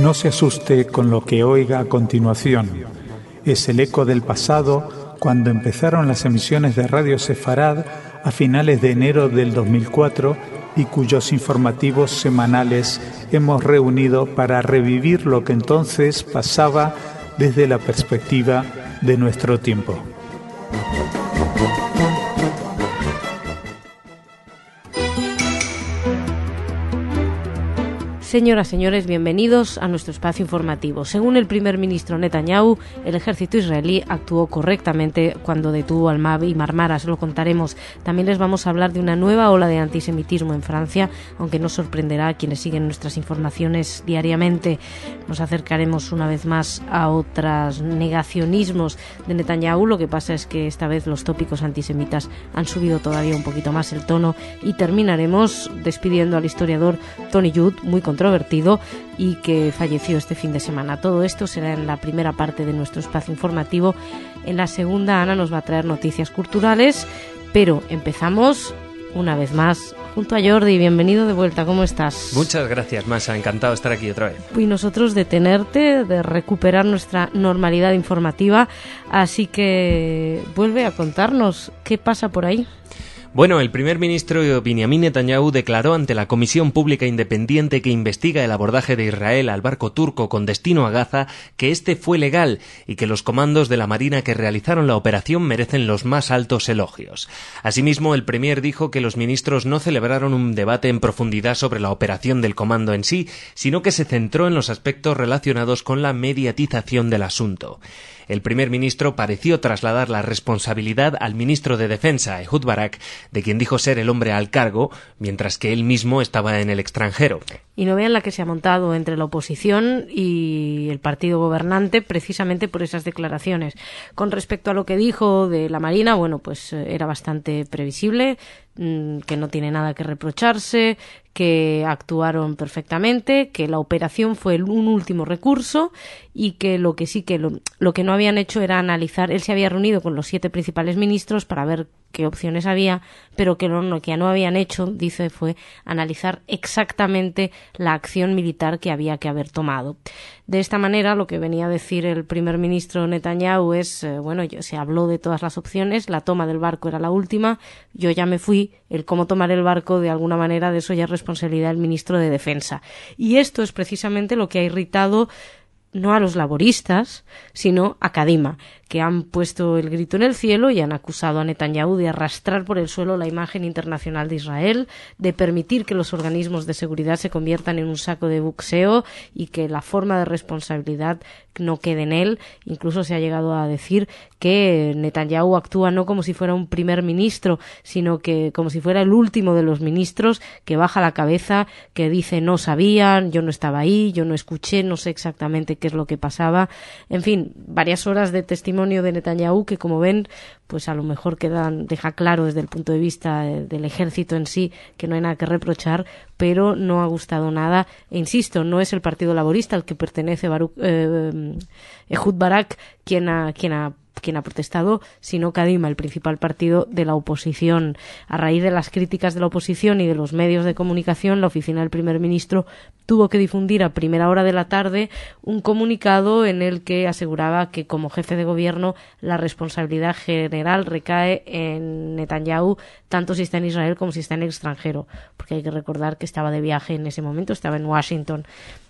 No se asuste con lo que oiga a continuación. Es el eco del pasado cuando empezaron las emisiones de Radio Sefarad a finales de enero del 2004 y cuyos informativos semanales hemos reunido para revivir lo que entonces pasaba desde la perspectiva de nuestro tiempo. Señoras, señores, bienvenidos a nuestro espacio informativo. Según el primer ministro Netanyahu, el ejército israelí actuó correctamente cuando detuvo al MAB y Marmaras. Lo contaremos. También les vamos a hablar de una nueva ola de antisemitismo en Francia, aunque no sorprenderá a quienes siguen nuestras informaciones diariamente. Nos acercaremos una vez más a otros negacionismos de Netanyahu. Lo que pasa es que esta vez los tópicos antisemitas han subido todavía un poquito más el tono y terminaremos despidiendo al historiador Tony Judd, muy contento controvertido y que falleció este fin de semana. Todo esto será en la primera parte de nuestro espacio informativo. En la segunda, Ana nos va a traer noticias culturales, pero empezamos una vez más junto a Jordi. Bienvenido de vuelta, ¿cómo estás? Muchas gracias, Masa. Encantado de estar aquí otra vez. Y nosotros de tenerte, de recuperar nuestra normalidad informativa. Así que vuelve a contarnos qué pasa por ahí. Bueno, el primer ministro Benjamin Netanyahu declaró ante la Comisión Pública Independiente que investiga el abordaje de Israel al barco turco con destino a Gaza que este fue legal y que los comandos de la Marina que realizaron la operación merecen los más altos elogios. Asimismo, el premier dijo que los ministros no celebraron un debate en profundidad sobre la operación del comando en sí, sino que se centró en los aspectos relacionados con la mediatización del asunto. El primer ministro pareció trasladar la responsabilidad al ministro de Defensa, Ehud Barak, de quien dijo ser el hombre al cargo, mientras que él mismo estaba en el extranjero. Y no vean la que se ha montado entre la oposición y el partido gobernante precisamente por esas declaraciones. Con respecto a lo que dijo de la Marina, bueno, pues eh, era bastante previsible. Mm, que no tiene nada que reprocharse, que actuaron perfectamente, que la operación fue un último recurso y que lo que sí que lo, que no habían hecho era analizar, él se había reunido con los siete principales ministros para ver qué opciones había, pero que lo que no habían hecho, dice, fue analizar exactamente la acción militar que había que haber tomado. De esta manera, lo que venía a decir el primer ministro Netanyahu es, eh, bueno, se habló de todas las opciones, la toma del barco era la última, yo ya me fui, el cómo tomar el barco de alguna manera, de eso ya es responsabilidad del ministro de Defensa. Y esto es precisamente lo que ha irritado no a los laboristas, sino a Kadima, que han puesto el grito en el cielo y han acusado a Netanyahu de arrastrar por el suelo la imagen internacional de Israel, de permitir que los organismos de seguridad se conviertan en un saco de buxeo y que la forma de responsabilidad no quede en él. Incluso se ha llegado a decir que Netanyahu actúa no como si fuera un primer ministro, sino que como si fuera el último de los ministros que baja la cabeza, que dice no sabían, yo no estaba ahí, yo no escuché, no sé exactamente qué es lo que pasaba. En fin, varias horas de testimonio de Netanyahu que, como ven, pues a lo mejor quedan, deja claro desde el punto de vista del ejército en sí que no hay nada que reprochar, pero no ha gustado nada. E insisto, no es el Partido Laborista al que pertenece Baruch, eh, Ehud Barak quien ha, quien ha quien ha protestado, sino Kadima, el principal partido de la oposición. A raíz de las críticas de la oposición y de los medios de comunicación, la oficina del primer ministro tuvo que difundir a primera hora de la tarde un comunicado en el que aseguraba que como jefe de gobierno la responsabilidad general recae en Netanyahu, tanto si está en Israel como si está en el extranjero, porque hay que recordar que estaba de viaje en ese momento, estaba en Washington.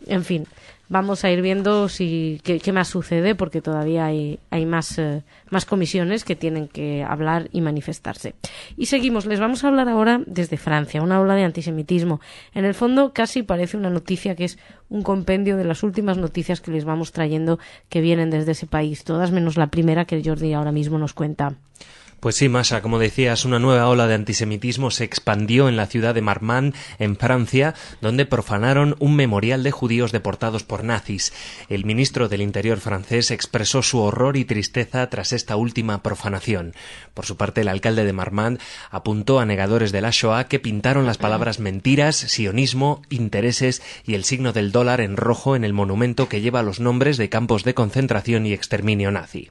En fin, vamos a ir viendo si qué, más sucede porque todavía hay, hay más, eh, más comisiones que tienen que hablar y manifestarse. Y seguimos, les vamos a hablar ahora desde Francia, una ola de antisemitismo. En el fondo casi parece una noticia que es un compendio de las últimas noticias que les vamos trayendo que vienen desde ese país, todas menos la primera que Jordi ahora mismo nos cuenta. Pues sí, Masa, como decías, una nueva ola de antisemitismo se expandió en la ciudad de Marmande, en Francia, donde profanaron un memorial de judíos deportados por nazis. El ministro del Interior francés expresó su horror y tristeza tras esta última profanación. Por su parte, el alcalde de Marmande apuntó a negadores de la Shoah que pintaron las palabras mentiras, sionismo, intereses y el signo del dólar en rojo en el monumento que lleva los nombres de campos de concentración y exterminio nazi.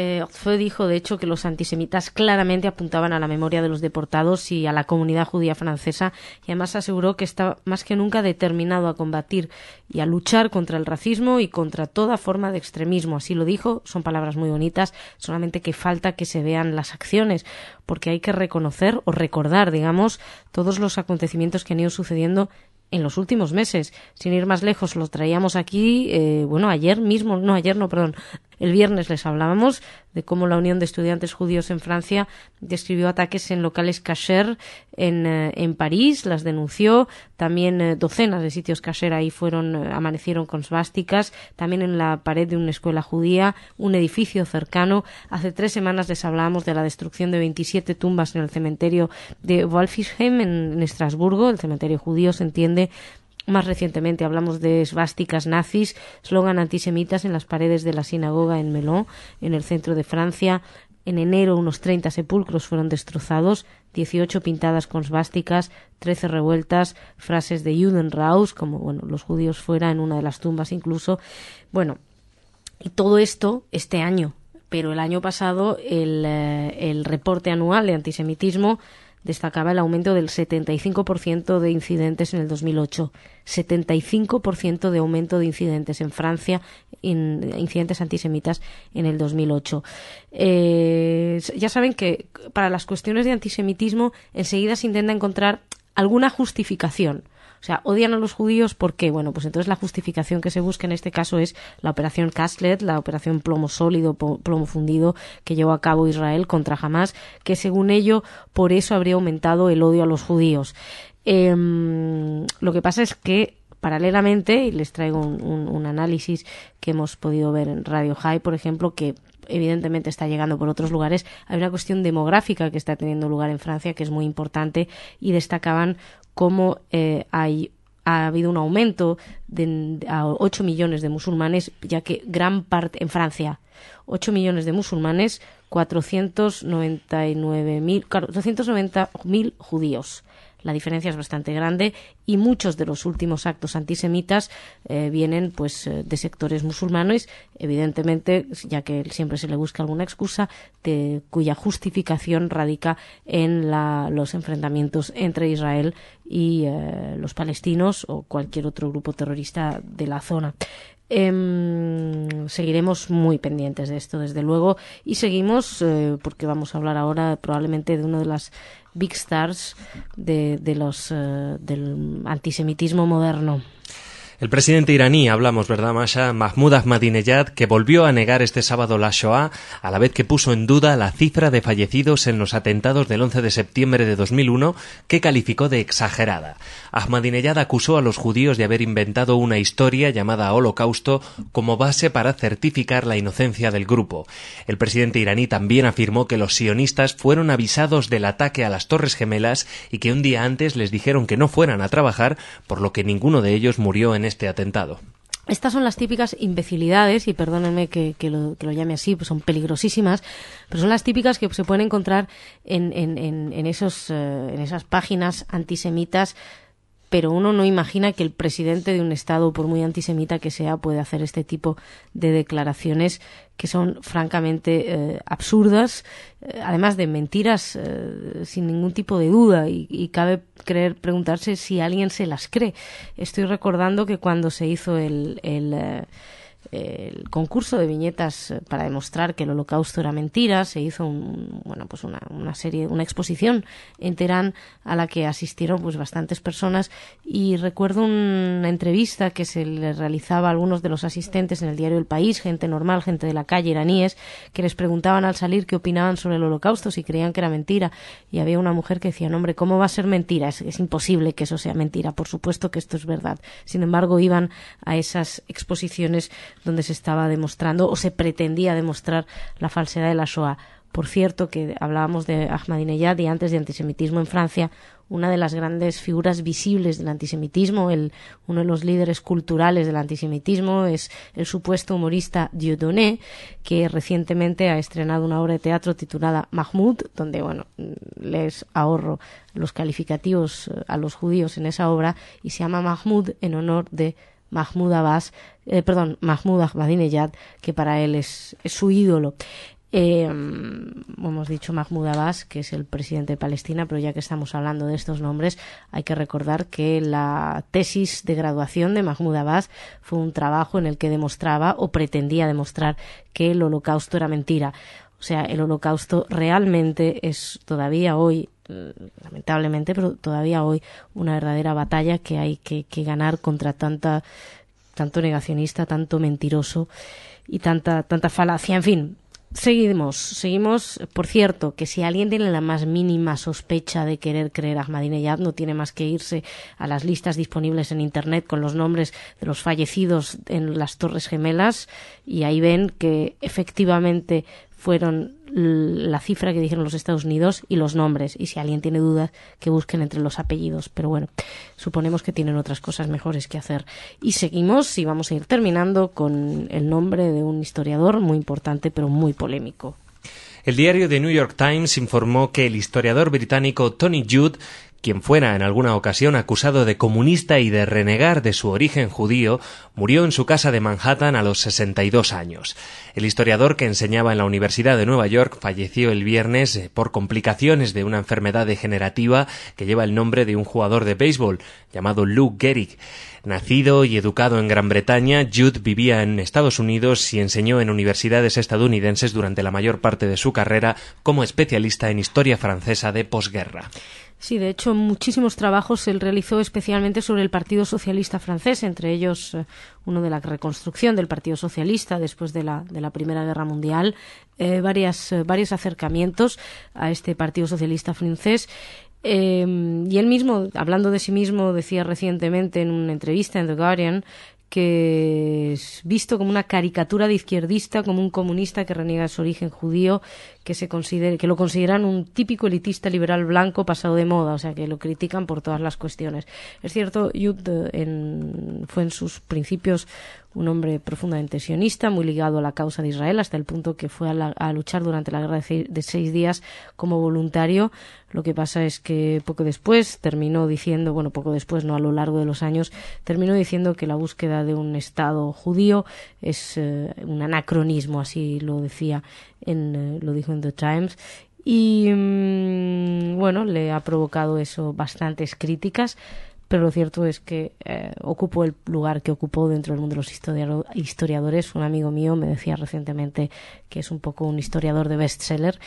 Eh, dijo, de hecho, que los antisemitas claramente apuntaban a la memoria de los deportados y a la comunidad judía francesa y además aseguró que está más que nunca determinado a combatir y a luchar contra el racismo y contra toda forma de extremismo. Así lo dijo, son palabras muy bonitas, solamente que falta que se vean las acciones, porque hay que reconocer o recordar, digamos, todos los acontecimientos que han ido sucediendo en los últimos meses. Sin ir más lejos, lo traíamos aquí, eh, bueno, ayer mismo, no, ayer no, perdón, el viernes les hablábamos de cómo la Unión de Estudiantes Judíos en Francia describió ataques en locales kasher en, eh, en París, las denunció, también eh, docenas de sitios kasher ahí fueron, amanecieron con svásticas, también en la pared de una escuela judía, un edificio cercano. Hace tres semanas les hablábamos de la destrucción de 27 tumbas en el cementerio de Wolfisheim en Estrasburgo, el cementerio judío se entiende más recientemente hablamos de esvásticas nazis, slogan antisemitas en las paredes de la sinagoga en Melun, en el centro de Francia. En enero unos 30 sepulcros fueron destrozados, 18 pintadas con svásticas, 13 revueltas, frases de Judenraus, como bueno, los judíos fuera en una de las tumbas incluso. Bueno, y todo esto este año, pero el año pasado el, eh, el reporte anual de antisemitismo destacaba el aumento del 75% de incidentes en el 2008. 75% de aumento de incidentes en Francia, incidentes antisemitas en el 2008. Eh, ya saben que para las cuestiones de antisemitismo enseguida se intenta encontrar alguna justificación. O sea, odian a los judíos porque, bueno, pues entonces la justificación que se busca en este caso es la operación Castlet, la operación plomo sólido, plomo fundido que llevó a cabo Israel contra Hamas, que según ello por eso habría aumentado el odio a los judíos. Em, lo que pasa es que paralelamente, y les traigo un, análisis que hemos podido ver en Radio High, por ejemplo, que evidentemente está llegando por otros lugares, hay una cuestión demográfica que está teniendo lugar en Francia que es muy importante y destacaban cómo eh, hay ha habido un aumento de, a 8 millones de musulmanes, ya que gran parte en Francia, 8 millones de musulmanes, 499.000 judíos. La diferencia es bastante grande y muchos de los últimos actos antisemitas eh, vienen pues eh, de sectores musulmanes, evidentemente, ya que siempre se le busca alguna excusa, de, cuya justificación radica en los enfrentamientos entre Israel y eh, los palestinos o cualquier otro grupo terrorista de la zona. Em, seguiremos muy pendientes de esto, desde luego, y seguimos porque vamos a hablar ahora probablemente de una de las big stars de, de los, uh, del antisemitismo moderno. El presidente iraní, hablamos, ¿verdad, Masha? Mahmoud Ahmadinejad, que volvió a negar este sábado la Shoah, a la vez que puso en duda la cifra de fallecidos en los atentados del 11 de septiembre de 2001, que calificó de exagerada. Ahmadinejad acusó a los judíos de haber inventado una historia llamada Holocausto como base para certificar la inocencia del grupo. El presidente iraní también afirmó que los sionistas fueron avisados del ataque a las Torres Gemelas y que un día antes les dijeron que no fueran a trabajar, por lo que ninguno de ellos murió en este atentado. Estas son las típicas imbecilidades, y perdónenme que, lo, llame así, pues son peligrosísimas, pero son las típicas que se pueden encontrar en, esos, eh, en esas páginas antisemitas pero uno no imagina que el presidente de un Estado, por muy antisemita que sea, puede hacer este tipo de declaraciones que son francamente eh, absurdas, eh, además de mentiras eh, sin ningún tipo de duda, y, cabe creer preguntarse si alguien se las cree. Estoy recordando que cuando se hizo el, el el concurso de viñetas eh, para demostrar que el holocausto era mentira. Se hizo un, bueno pues una, una, serie una exposición en Teherán a la que asistieron pues bastantes personas. Y recuerdo una entrevista que se le realizaba a algunos de los asistentes en el diario El País gente normal gente de la calle iraníes que les preguntaban al salir qué opinaban sobre el holocausto si creían que era mentira. Y había una mujer que decía no, hombre cómo va a ser mentira es, es imposible que eso sea mentira. Por supuesto que esto es verdad sin embargo iban a esas exposiciones donde se estaba demostrando o se pretendía demostrar la falsedad de la Shoah. Por cierto, que hablábamos de Ahmadinejad y antes de antisemitismo en Francia, una de las grandes figuras visibles del antisemitismo, el, uno de los líderes culturales del antisemitismo, es el supuesto humorista Dieudonné, que recientemente ha estrenado una obra de teatro titulada Mahmoud, donde, bueno, les ahorro los calificativos a los judíos en esa obra, y se llama Mahmoud en honor de Mahmoud Abbas, eh, perdón, Mahmoud Ahmadinejad, que para él es, su ídolo. Eh, hemos dicho Mahmoud Abbas, que es el presidente de Palestina, pero ya que estamos hablando de estos nombres, hay que recordar que la tesis de graduación de Mahmoud Abbas fue un trabajo en el que demostraba o pretendía demostrar que el holocausto era mentira. O sea, el holocausto realmente es todavía hoy, eh, lamentablemente, pero todavía hoy una verdadera batalla que hay que, que ganar contra tanta, tanto negacionista, tanto mentiroso y tanta, tanta falacia. En fin, Seguimos, seguimos. Por cierto, que si alguien tiene la más mínima sospecha de querer creer a Ahmadinejad, no tiene más que irse a las listas disponibles en Internet con los nombres de los fallecidos en las Torres Gemelas y ahí ven que efectivamente fueron la cifra que dijeron los Estados Unidos y los nombres. Y si alguien tiene dudas, que busquen entre los apellidos. Pero bueno, suponemos que tienen otras cosas mejores que hacer. Y seguimos y vamos a ir terminando con el nombre de un historiador muy importante, pero muy polémico. El diario The New York Times informó que el historiador británico Tony Judd quien fuera en alguna ocasión acusado de comunista y de renegar de su origen judío, murió en su casa de Manhattan a los 62 años. El historiador que enseñaba en la Universidad de Nueva York falleció el viernes eh, por complicaciones de una enfermedad degenerativa que lleva el nombre de un jugador de béisbol llamado Lou Gehrig. Nacido y educado en Gran Bretaña, Jude vivía en Estados Unidos y enseñó en universidades estadounidenses durante la mayor parte de su carrera como especialista en historia francesa de posguerra. Sí, de hecho, muchísimos trabajos él realizó especialmente sobre el Partido Socialista francés, entre ellos eh, uno de la reconstrucción del Partido Socialista después de la, de la Primera Guerra Mundial, eh, varias, eh, varios acercamientos a este Partido Socialista francés. y él mismo, hablando de sí mismo, decía recientemente en una entrevista en The Guardian que es visto como una caricatura de izquierdista, como un comunista que reniega su origen judío, que se considere, que lo consideran un típico elitista liberal blanco pasado de moda, o sea que lo critican por todas las cuestiones. Es cierto, Yud en, fue en sus principios un hombre profundamente sionista, muy ligado a la causa de Israel, hasta el punto que fue a, luchar durante la guerra de seis, días como voluntario. Lo que pasa es que poco después terminó diciendo, bueno, poco después, no a lo largo de los años, terminó diciendo que la búsqueda de un Estado judío es eh, un anacronismo, así lo decía, en, eh, lo dijo en The Times, y mm, bueno, le ha provocado eso bastantes críticas pero lo cierto es que eh, ocupó el lugar que ocupó dentro del mundo de los historiadores. Un amigo mío me decía recientemente que es un poco un historiador de bestseller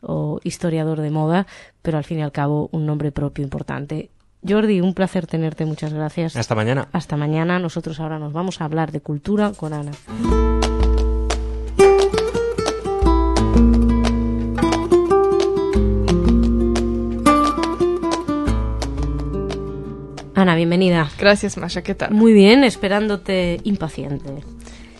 o historiador de moda, pero al fin y al cabo un nombre propio importante. Jordi, un placer tenerte, muchas gracias. Hasta mañana. Hasta mañana. Nosotros ahora nos vamos a hablar de cultura con Ana. Ana, bienvenida. Gracias, Masha. ¿Qué tal? Muy bien, esperándote impaciente.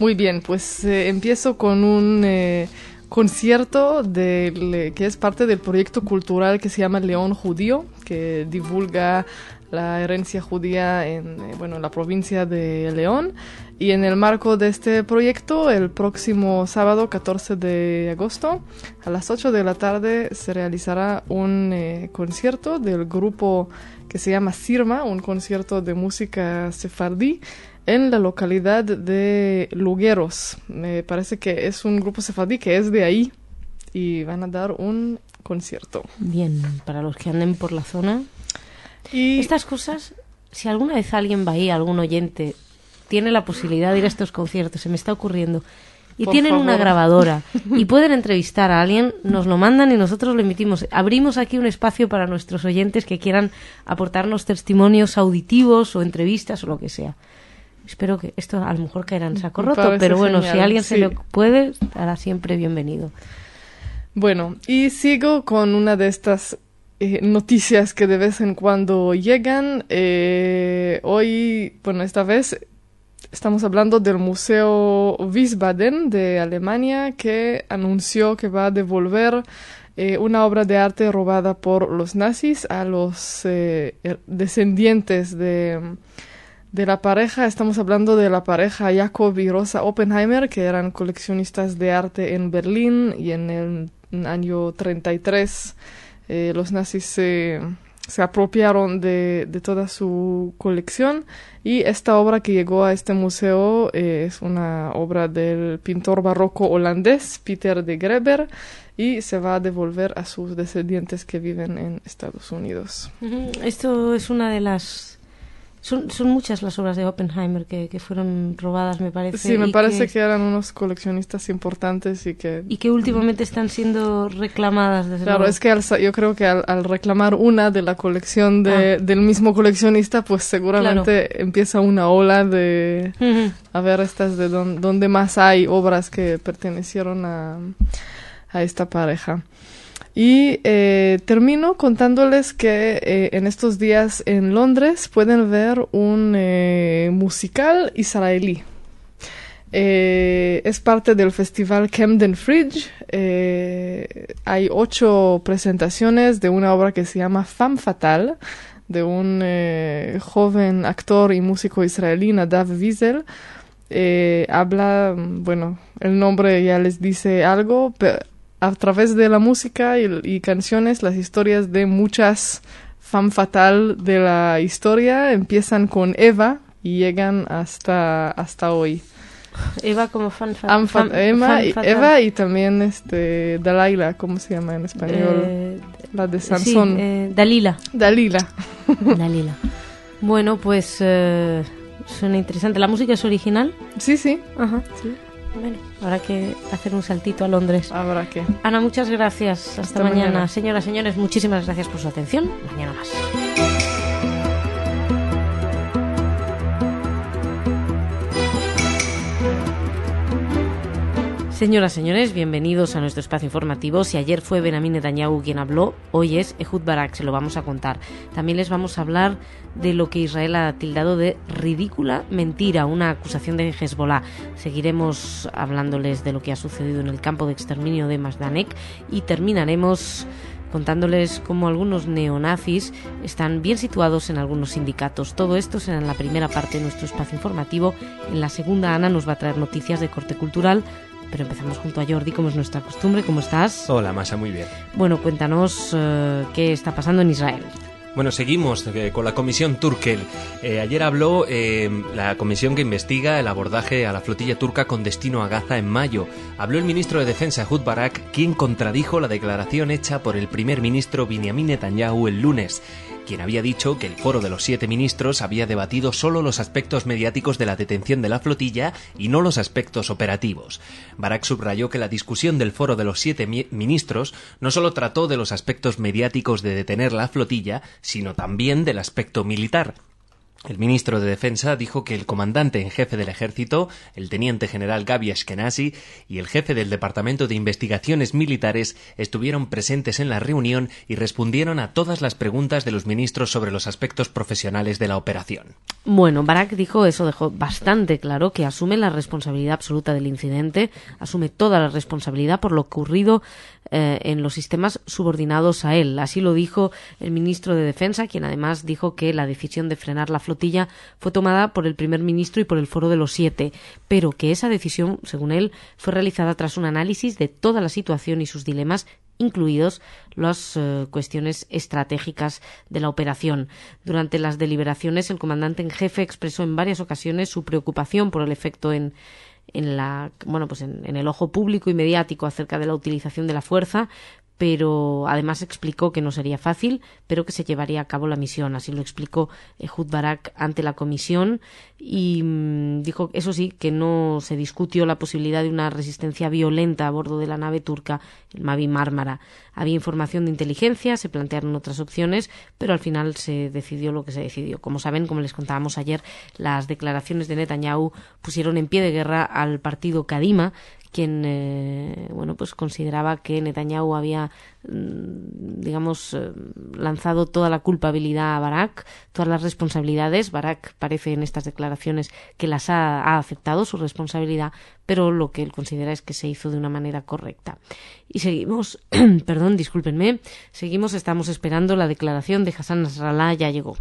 Muy bien, pues eh, empiezo con un eh, concierto que es parte del proyecto cultural que se llama León Judío, que divulga la herencia judía en eh, bueno, la provincia de León. Y en el marco de este proyecto, el próximo sábado 14 de agosto, a las 8 de la tarde, se realizará un concierto del grupo que se llama Sirma, un concierto de música sefardí en la localidad de Lugueros. Me parece que es un grupo sefardí que es de ahí y van a dar un concierto. Bien, para los que anden por la zona. Y estas cosas, si alguna vez alguien va ahí, algún oyente, tiene la posibilidad de ir a estos conciertos, se me está ocurriendo, y tienen una grabadora y pueden entrevistar a alguien, nos lo mandan y nosotros lo emitimos. Abrimos aquí un espacio para nuestros oyentes que quieran aportarnos testimonios auditivos o entrevistas o lo que sea. Espero que esto a lo mejor caerá en saco roto, pero bueno, si alguien se lo puede, estará siempre bienvenido. Bueno, y sigo con una de estas eh, noticias que de vez en cuando llegan. Eh, hoy, bueno, esta vez Estamos hablando del Museo Wiesbaden de Alemania que anunció que va a devolver eh, una obra de arte robada por los nazis a los er, descendientes de, de, la pareja. Estamos hablando de la pareja Jacob y Rosa Oppenheimer, que eran coleccionistas de arte en Berlín y en el año 33 eh, los nazis se se apropiaron de, de, toda su colección y esta obra que llegó a este museo eh, es una obra del pintor barroco holandés Peter de Greber y se va a devolver a sus descendientes que viven en Estados Unidos. Esto es una de las son, son muchas las obras de Oppenheimer que, que fueron robadas, me parece. Sí, me parece que, eran unos coleccionistas importantes y que... Y que últimamente están siendo reclamadas. Desde claro, es que yo creo que al, reclamar una de la colección de, ah. del mismo coleccionista, pues seguramente empieza una ola de... A ver, estas de dónde más hay obras que pertenecieron a, a esta pareja. Y eh, termino contándoles que eh, en estos días en Londres pueden ver un eh, musical israelí. es parte del festival Camden Fridge. hay ocho presentaciones de una obra que se llama Femme Fatal, de un joven actor y músico israelí, Nadav Wiesel. habla, bueno, el nombre ya les dice algo, pero a través de la música y, canciones las historias de muchas fan fatal de la historia empiezan con Eva y llegan hasta hasta hoy. Eva como fan, fatal. Eva, y, Eva y también este Dalaila, ¿cómo se llama en español? Eh, la de Sansón. Eh, Dalila. Dalila. Dalila. Bueno, pues eh, suena interesante. ¿La música es original? Sí, sí. Ajá. Sí. Bueno, habrá que hacer un saltito a Londres. Habrá que. Ana, muchas gracias. Hasta, mañana. mañana. Señoras, señores, muchísimas gracias por su atención. Mañana más. Señoras, señores, bienvenidos a nuestro espacio informativo. Si ayer fue Benjamin Netanyahu quien habló, hoy es Ehud Barak, se lo vamos a contar. También les vamos a hablar de lo que Israel ha tildado de ridícula mentira, una acusación de Hezbollah. Seguiremos hablándoles de lo que ha sucedido en el campo de exterminio de Mazdanek y terminaremos contándoles cómo algunos neonazis están bien situados en algunos sindicatos. Todo esto será en la primera parte de nuestro espacio informativo. En la segunda, Ana nos va a traer noticias de corte cultural pero empezamos junto a Jordi, como es nuestra costumbre. ¿Cómo estás? Hola, Masa, muy bien. Bueno, cuéntanos eh, qué está pasando en Israel. Bueno, seguimos eh, con la comisión Turkel. Eh, ayer habló la comisión que investiga el abordaje a la flotilla turca con destino a Gaza en mayo. Habló el ministro de Defensa, Hud Barak, quien contradijo la declaración hecha por el primer ministro Benjamin Netanyahu el lunes quien había dicho que el foro de los siete ministros había debatido solo los aspectos mediáticos de la detención de la flotilla y no los aspectos operativos. Barak subrayó que la discusión del foro de los siete ministros no solo trató de los aspectos mediáticos de detener la flotilla, sino también del aspecto militar. El ministro de Defensa dijo que el comandante en jefe del ejército, el teniente general Gabi Ashkenazi, y el jefe del Departamento de Investigaciones Militares estuvieron presentes en la reunión y respondieron a todas las preguntas de los ministros sobre los aspectos profesionales de la operación. Bueno, Barak dijo eso, dejó bastante claro que asume la responsabilidad absoluta del incidente, asume toda la responsabilidad por lo ocurrido eh, en los sistemas subordinados a él. Así lo dijo el ministro de Defensa, quien además dijo que la decisión de frenar la fue tomada por el primer ministro y por el Foro de los Siete, pero que esa decisión, según él, fue realizada tras un análisis de toda la situación y sus dilemas incluidos las eh, cuestiones estratégicas de la operación. Durante las deliberaciones, el comandante en jefe expresó en varias ocasiones su preocupación por el efecto en en la bueno pues en, el ojo público y mediático acerca de la utilización de la fuerza pero además explicó que no sería fácil, pero que se llevaría a cabo la misión. Así lo explicó Ehud Barak ante la comisión y mm, dijo, eso sí, que no se discutió la posibilidad de una resistencia violenta a bordo de la nave turca, el Mavi Mármara. Había información de inteligencia, se plantearon otras opciones, pero al final se decidió lo que se decidió. Como saben, como les contábamos ayer, las declaraciones de Netanyahu pusieron en pie de guerra al partido Kadima, quien eh, bueno pues consideraba que Netanyahu había digamos eh, lanzado toda la culpabilidad a Barak todas las responsabilidades. Barak parece en estas declaraciones que las ha, ha, aceptado su responsabilidad pero lo que él considera es que se hizo de una manera correcta. Y seguimos perdón discúlpenme seguimos estamos esperando la declaración de Hassan Nasrallah ya llegó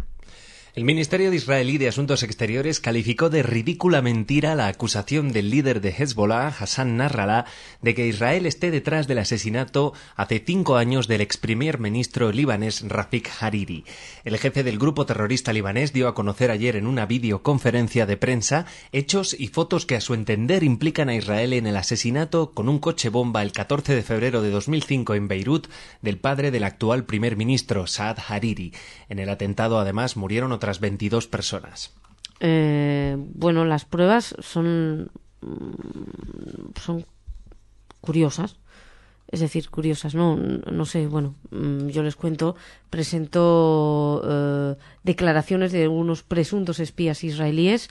El Ministerio de Israelí de Asuntos Exteriores calificó de ridícula mentira la acusación del líder de Hezbollah, Hassan Nasrallah, de que Israel esté detrás del asesinato hace cinco años del ex primer ministro libanés Rafik Hariri. El jefe del grupo terrorista libanés dio a conocer ayer en una videoconferencia de prensa hechos y fotos que a su entender implican a Israel en el asesinato con un coche bomba el 14 de febrero de 2005 en Beirut del padre del actual primer ministro, Saad Hariri. En el atentado además murieron otras 22 personas? Eh, bueno, las pruebas son, mm, son curiosas. Es decir, curiosas, ¿no? No sé, bueno, mm, yo les cuento, presentó eh, declaraciones de algunos presuntos espías israelíes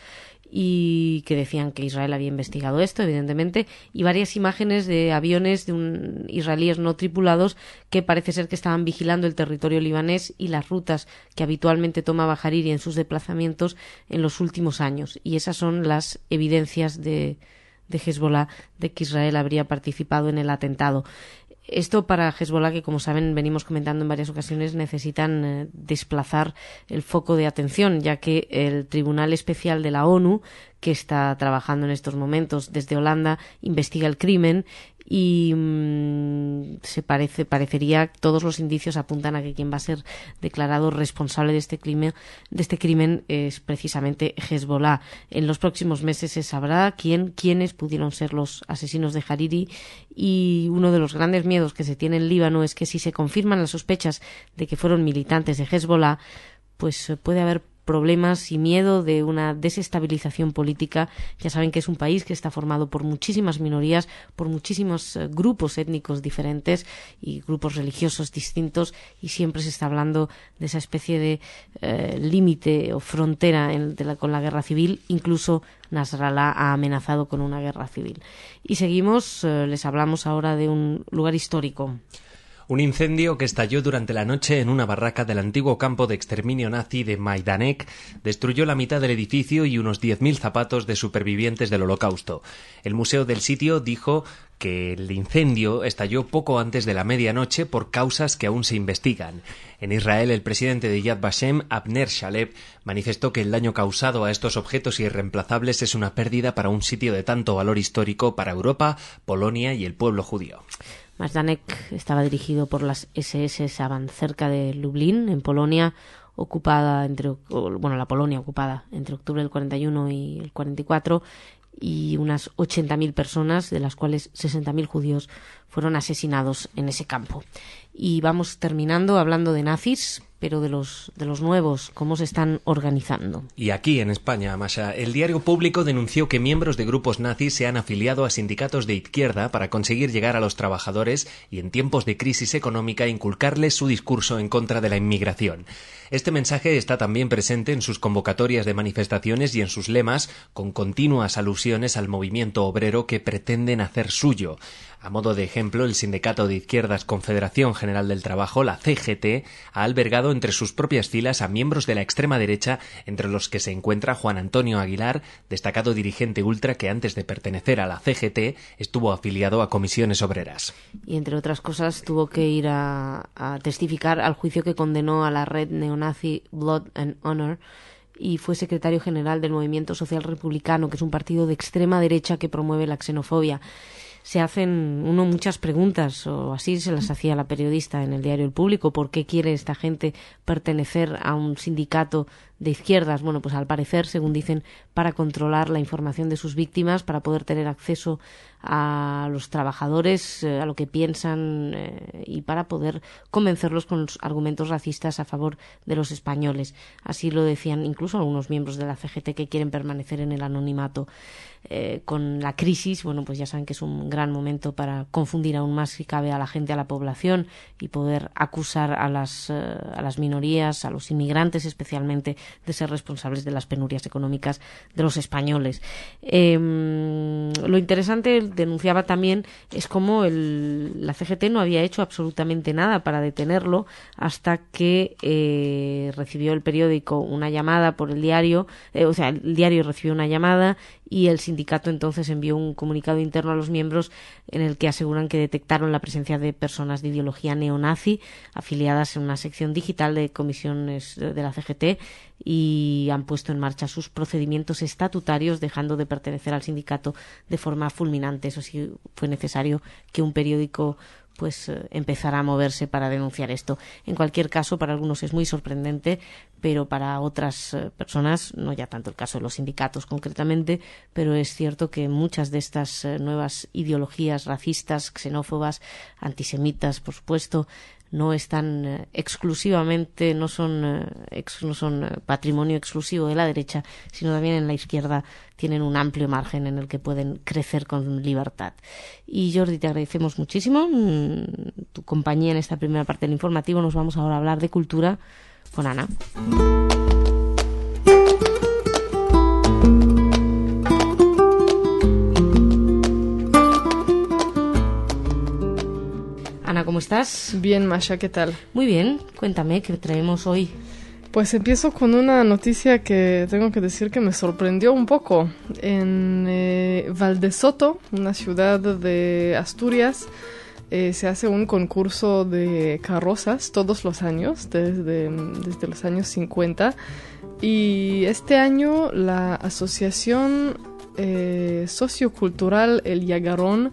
y que decían que Israel había investigado esto, evidentemente, y varias imágenes de aviones de israelíes no tripulados que parece ser que estaban vigilando el territorio libanés y las rutas que habitualmente tomaba Hariri en sus desplazamientos en los últimos años. Y esas son las evidencias de, de Hezbollah de que Israel habría participado en el atentado. Esto para Hezbollah, que como saben venimos comentando en varias ocasiones, necesitan eh, desplazar el foco de atención, ya que el Tribunal Especial de la ONU, que está trabajando en estos momentos desde Holanda, investiga el crimen y mm, se parece parecería todos los indicios apuntan a que quien va a ser declarado responsable de este crimen de este crimen es precisamente Hezbollah. En los próximos meses se sabrá quién quiénes pudieron ser los asesinos de Hariri y uno de los grandes miedos que se tiene en Líbano es que si se confirman las sospechas de que fueron militantes de Hezbollah pues puede haber problemas y miedo de una desestabilización política. Ya saben que es un país que está formado por muchísimas minorías, por muchísimos eh, grupos étnicos diferentes y grupos religiosos distintos y siempre se está hablando de esa especie de eh, límite o frontera con la guerra civil. Incluso Nasrallah ha amenazado con una guerra civil. Y seguimos, eh, les hablamos ahora de un lugar histórico. Un incendio que estalló durante la noche en una barraca del antiguo campo de exterminio nazi de Majdanek destruyó la mitad del edificio y unos 10.000 zapatos de supervivientes del Holocausto. El museo del sitio dijo que el incendio estalló poco antes de la medianoche por causas que aún se investigan. En Israel, el presidente de Yad Vashem, Abner Shaleb, manifestó que el daño causado a estos objetos irreemplazables es una pérdida para un sitio de tanto valor histórico para Europa, Polonia y el pueblo judío. Majdanek estaba dirigido por las SS, estaban cerca de Lublin, en Polonia, ocupada entre, bueno, la Polonia ocupada entre octubre del 41 y el 44, y unas 80.000 personas, de las cuales 60.000 judíos, fueron asesinados en ese campo. Y vamos terminando hablando de nazis, pero de los, de los nuevos, cómo se están organizando. Y aquí en España, Masha, el diario público denunció que miembros de grupos nazis se han afiliado a sindicatos de izquierda para conseguir llegar a los trabajadores y en tiempos de crisis económica inculcarles su discurso en contra de la inmigración. Este mensaje está también presente en sus convocatorias de manifestaciones y en sus lemas, con continuas alusiones al movimiento obrero que pretenden hacer suyo. A modo de ejemplo, el sindicato de izquierdas Confederación General del Trabajo, la CGT, ha albergado entre sus propias filas a miembros de la extrema derecha, entre los que se encuentra Juan Antonio Aguilar, destacado dirigente ultra que antes de pertenecer a la CGT estuvo afiliado a comisiones obreras. Y entre otras cosas tuvo que ir a, testificar al juicio que condenó a la red neonazi Blood and Honor y fue secretario general del Movimiento Social Republicano, que es un partido de extrema derecha que promueve la xenofobia se hacen uno muchas preguntas, o así se las hacía la periodista en el diario El Público, ¿por qué quiere esta gente pertenecer a un sindicato de izquierdas? Bueno, pues al parecer, según dicen, para controlar la información de sus víctimas, para poder tener acceso a los trabajadores, eh, a lo que piensan eh, y para poder convencerlos con los argumentos racistas a favor de los españoles. Así lo decían incluso algunos miembros de la CGT que quieren permanecer en el anonimato. Eh, con la crisis, bueno, pues ya saben que es un gran momento para confundir aún más si cabe a la gente, a la población y poder acusar a las, eh, a las minorías, a los inmigrantes especialmente, de ser responsables de las penurias económicas de los españoles. Em, lo interesante, denunciaba también, es cómo el, la CGT no había hecho absolutamente nada para detenerlo hasta que eh, recibió el periódico una llamada por el diario, o sea, el diario recibió una llamada y el sindicato entonces envió un comunicado interno a los miembros en el que aseguran que detectaron la presencia de personas de ideología neonazi afiliadas en una sección digital de comisiones de la CGT y han puesto en marcha sus procedimientos estatutarios dejando de pertenecer al sindicato de forma fulminante. Eso sí fue necesario que un periódico pues eh, empezará a moverse para denunciar esto. En cualquier caso, para algunos es muy sorprendente, pero para otras eh, personas, no ya tanto el caso de los sindicatos concretamente, pero es cierto que muchas de estas eh, nuevas ideologías racistas, xenófobas, antisemitas, por supuesto, no están eh, exclusivamente, no son, eh, no son eh, patrimonio exclusivo de la derecha, sino también en la izquierda tienen un amplio margen en el que pueden crecer con libertad. Y Jordi, te agradecemos muchísimo mm, tu compañía en esta primera parte del informativo. Nos vamos ahora a hablar de cultura con Ana. ¿Cómo estás? Bien, Masha, ¿qué tal? Muy bien, cuéntame, ¿qué traemos hoy? Pues empiezo con una noticia que tengo que decir que me sorprendió un poco. En eh, Valdesoto, una ciudad de Asturias, eh, se hace un concurso de carrozas todos los años, desde, desde los años 50. Y este año la Asociación eh, Sociocultural El Yagarón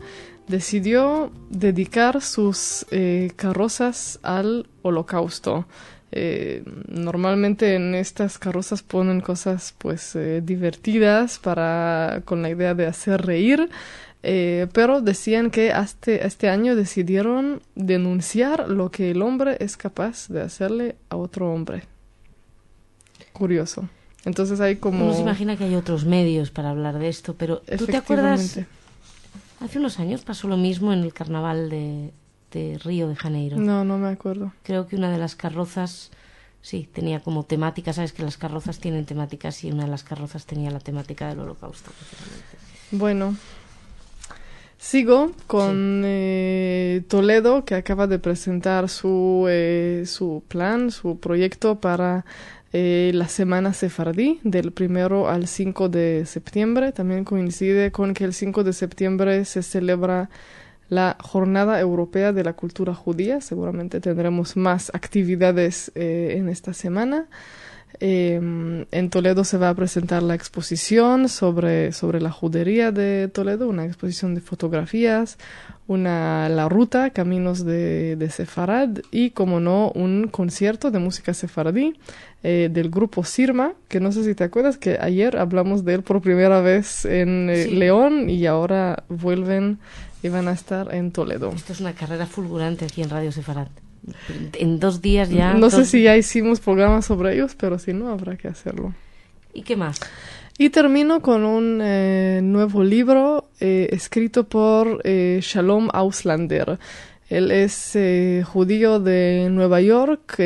decidió dedicar sus eh, carrozas al holocausto. Eh, normalmente en estas carrozas ponen cosas pues eh, divertidas para con la idea de hacer reír pero decían que este, este año decidieron denunciar lo que el hombre es capaz de hacerle a otro hombre. Curioso. Entonces hay como uno se imagina que hay otros medios para hablar de esto pero tú te acuerdas Hace unos años pasó lo mismo en el carnaval de, Río de Janeiro. No, no me acuerdo. Creo que una de las carrozas, sí, tenía como temática, sabes que las carrozas tienen temáticas y una de las carrozas tenía la temática del holocausto. Bueno, sigo con eh, Toledo, que acaba de presentar su, eh, su plan, su proyecto para eh, la semana sefardí del primero al 5 de septiembre. También coincide con que el 5 de septiembre se celebra la Jornada Europea de la Cultura Judía. Seguramente tendremos más actividades eh, en esta semana. Em, en Toledo se va a presentar la exposición sobre, sobre la judería de Toledo, una exposición de fotografías, una, la ruta, caminos de, de Sefarad y, como no, un concierto de música sefaradí eh, del grupo Sirma, que no sé si te acuerdas que ayer hablamos de él por primera vez en eh, León y ahora vuelven y van a estar en Toledo. Esto es una carrera fulgurante aquí en Radio Sefarad en dos días ya. No sé si ya hicimos programas sobre ellos, pero si no, habrá que hacerlo. ¿Y qué más? Y termino con un eh, nuevo libro eh, escrito por eh, Shalom Auslander. Él es judío de Nueva York,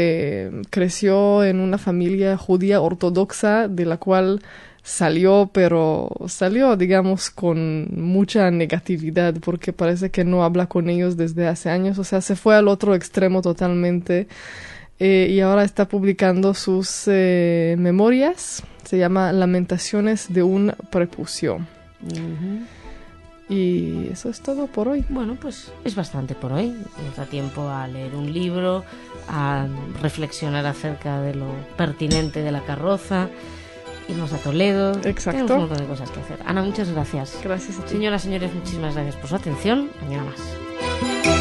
creció en una familia judía ortodoxa, de la cual salió, pero salió, digamos, con mucha negatividad porque parece que no habla con ellos desde hace años, o sea, se fue al otro extremo totalmente eh, y ahora está publicando sus eh, memorias, se llama Lamentaciones de un prepucio. Y eso es todo por hoy. Bueno, pues es bastante por hoy. Nos da tiempo a leer un libro, a reflexionar acerca de lo pertinente de la carroza irnos a Toledo. Exacto. Tenemos un montón de cosas que hacer. Ana, muchas gracias. Gracias a ti. Señoras, señores, muchísimas gracias por su atención. Mañana más.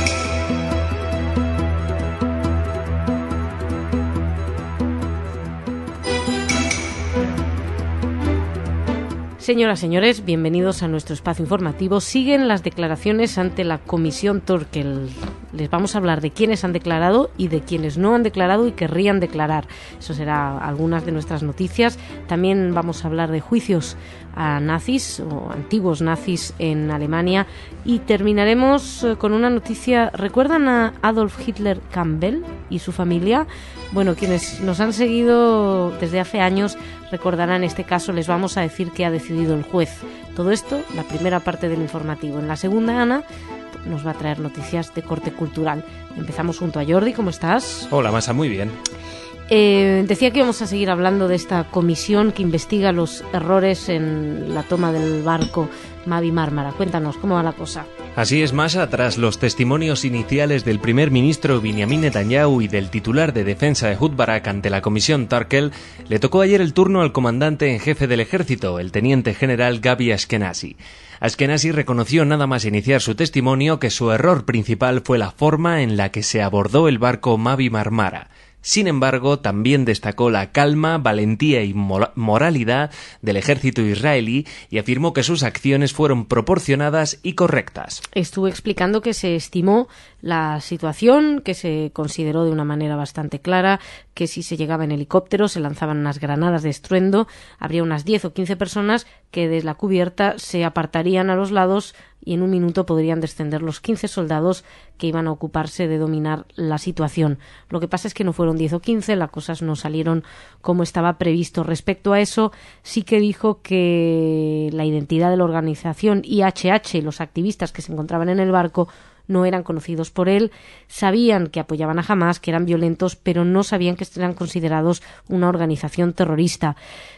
Señoras, señores, bienvenidos a nuestro espacio informativo. Siguen las declaraciones ante la Comisión Torkel. Les vamos a hablar de quienes han declarado y de quienes no han declarado y querrían declarar. Eso será algunas de nuestras noticias. También vamos a hablar de juicios a nazis o antiguos nazis en Alemania y terminaremos eh, con una noticia. ¿Recuerdan a Adolf Hitler Campbell y su familia? Bueno, quienes nos han seguido desde hace años recordarán este caso, les vamos a decir qué ha decidido el juez. Todo esto, la primera parte del informativo. En la segunda, Ana nos va a traer noticias de corte cultural. Empezamos junto a Jordi, ¿cómo estás? Hola, Masa, muy bien. Eh, decía que íbamos a seguir hablando de esta comisión que investiga los errores en la toma del barco Mavi Mármara. Cuéntanos, ¿cómo va la cosa? Así es, Masa, tras los testimonios iniciales del primer ministro Benjamin Netanyahu y del titular de defensa de Barak ante la comisión Tarkel, le tocó ayer el turno al comandante en jefe del ejército, el teniente general Gabi Ashkenazi. Ashkenazi reconoció nada más iniciar su testimonio que su error principal fue la forma en la que se abordó el barco Mavi Marmara. Sin embargo, también destacó la calma, valentía y moralidad del ejército israelí y afirmó que sus acciones fueron proporcionadas y correctas. Estuvo explicando que se estimó la situación, que se consideró de una manera bastante clara que si se llegaba en helicóptero se lanzaban unas granadas de estruendo, habría unas 10 o 15 personas que desde la cubierta se apartarían a los lados y en un minuto podrían descender los 15 soldados que iban a ocuparse de dominar la situación. Lo que pasa es que no fueron 10 o 15, las cosas no salieron como estaba previsto. Respecto a eso, sí que dijo que la identidad de la organización IHH, los activistas que se encontraban en el barco, no eran conocidos por él, sabían que apoyaban a Hamas, que eran violentos, pero no sabían que eran considerados una organización terrorista.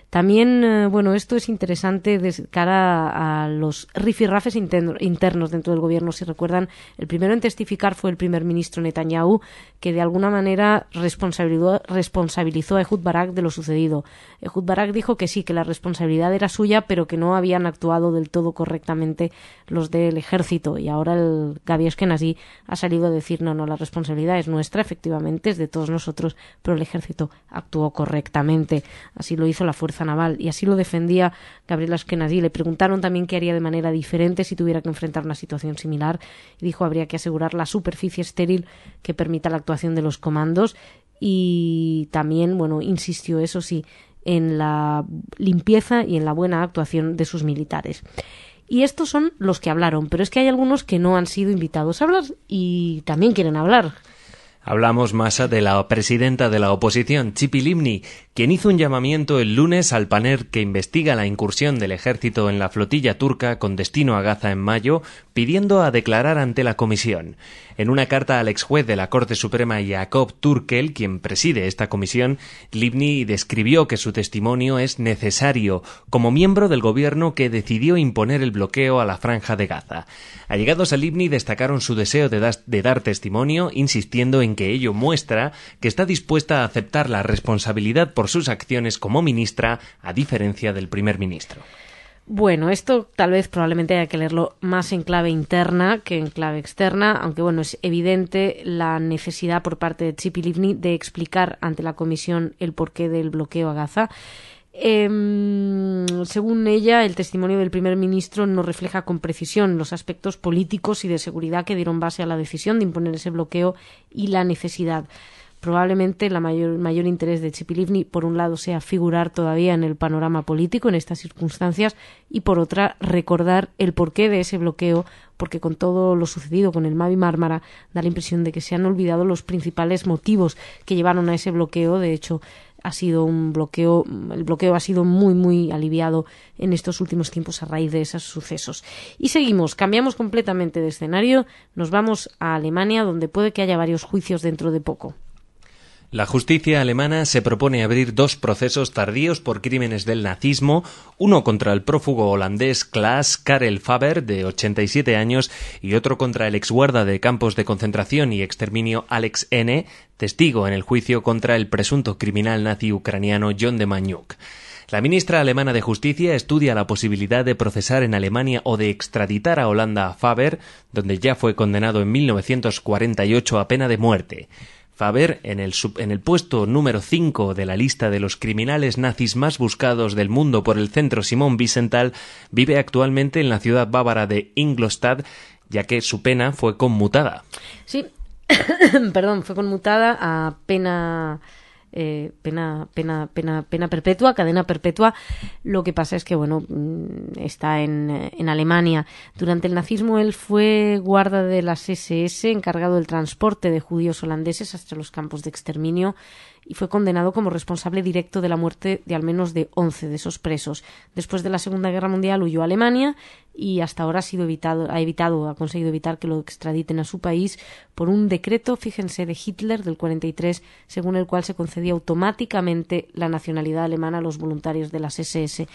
También, eh, bueno, esto es interesante de cara a los rifirrafes internos dentro del gobierno. Si recuerdan, el primero en testificar fue el primer ministro Netanyahu, que de alguna manera responsabilizó, a Ehud Barak de lo sucedido. Ehud Barak dijo que sí, que la responsabilidad era suya, pero que no habían actuado del todo correctamente los del ejército. Y ahora el Gabi Ashkenazi ha salido a decir, no, no, la responsabilidad es nuestra, efectivamente, es de todos nosotros, pero el ejército actuó correctamente. Así lo hizo la fuerza naval y así lo defendía Gabriel Ashkenazi. Le preguntaron también qué haría de manera diferente si tuviera que enfrentar una situación similar y dijo habría que asegurar la superficie estéril que permita la actuación de los comandos y también, bueno, insistió, eso sí, en la limpieza y en la buena actuación de sus militares. Y estos son los que hablaron, pero es que hay algunos que no han sido invitados a hablar y también quieren hablar. Hablamos más de la presidenta de la oposición, Chipi Limni, quien hizo un llamamiento el lunes al panel que investiga la incursión del ejército en la flotilla turca con destino a Gaza en mayo, pidiendo a declarar ante la comisión. En una carta al ex juez de la Corte Suprema Jacob Turkel, quien preside esta comisión, Libni describió que su testimonio es necesario como miembro del gobierno que decidió imponer el bloqueo a la franja de Gaza. Allegados a Libni destacaron su deseo de, de dar testimonio, insistiendo en que ello muestra que está dispuesta a aceptar la responsabilidad por sus acciones como ministra, a diferencia del primer ministro. Bueno, esto tal vez probablemente haya que leerlo más en clave interna que en clave externa, aunque bueno, es evidente la necesidad por parte de Chipi Livni de explicar ante la Comisión el porqué del bloqueo a Gaza. Em, según ella, el testimonio del primer ministro no refleja con precisión los aspectos políticos y de seguridad que dieron base a la decisión de imponer ese bloqueo y la necesidad probablemente el mayor, interés de Chipilivni, por un lado, sea figurar todavía en el panorama político en estas circunstancias y, por otra, recordar el porqué de ese bloqueo, porque con todo lo sucedido con el Mavi Mármara da la impresión de que se han olvidado los principales motivos que llevaron a ese bloqueo. De hecho, ha sido un bloqueo, el bloqueo ha sido muy, muy aliviado en estos últimos tiempos a raíz de esos sucesos. Y seguimos, cambiamos completamente de escenario, nos vamos a Alemania, donde puede que haya varios juicios dentro de poco. La justicia alemana se propone abrir dos procesos tardíos por crímenes del nazismo, uno contra el prófugo holandés Klaas Karel Faber, de 87 años, y otro contra el exguarda de campos de concentración y exterminio Alex N., testigo en el juicio contra el presunto criminal nazi ucraniano John de Maniuk. La ministra alemana de Justicia estudia la posibilidad de procesar en Alemania o de extraditar a Holanda a Faber, donde ya fue condenado en 1948 a pena de muerte. Faber, en el, en el puesto número 5 de la lista de los criminales nazis más buscados del mundo por el centro Simón Wiesenthal, vive actualmente en la ciudad bávara de Ingolstadt, ya que su pena fue conmutada. Sí, perdón, fue conmutada a pena eh, pena, pena, pena, pena perpetua, cadena perpetua. Lo que pasa es que, bueno, mm, está en, en Alemania. Durante el nazismo él fue guarda de las SS, encargado del transporte de judíos holandeses hasta los campos de exterminio y fue condenado como responsable directo de la muerte de al menos de 11 de esos presos. Después de la Segunda Guerra Mundial huyó a Alemania y hasta ahora ha sido evitado, ha evitado, ha conseguido evitar que lo extraditen a su país por un decreto, fíjense, de Hitler del 43, según el cual se concedía automáticamente la nacionalidad alemana a los voluntarios de las SS.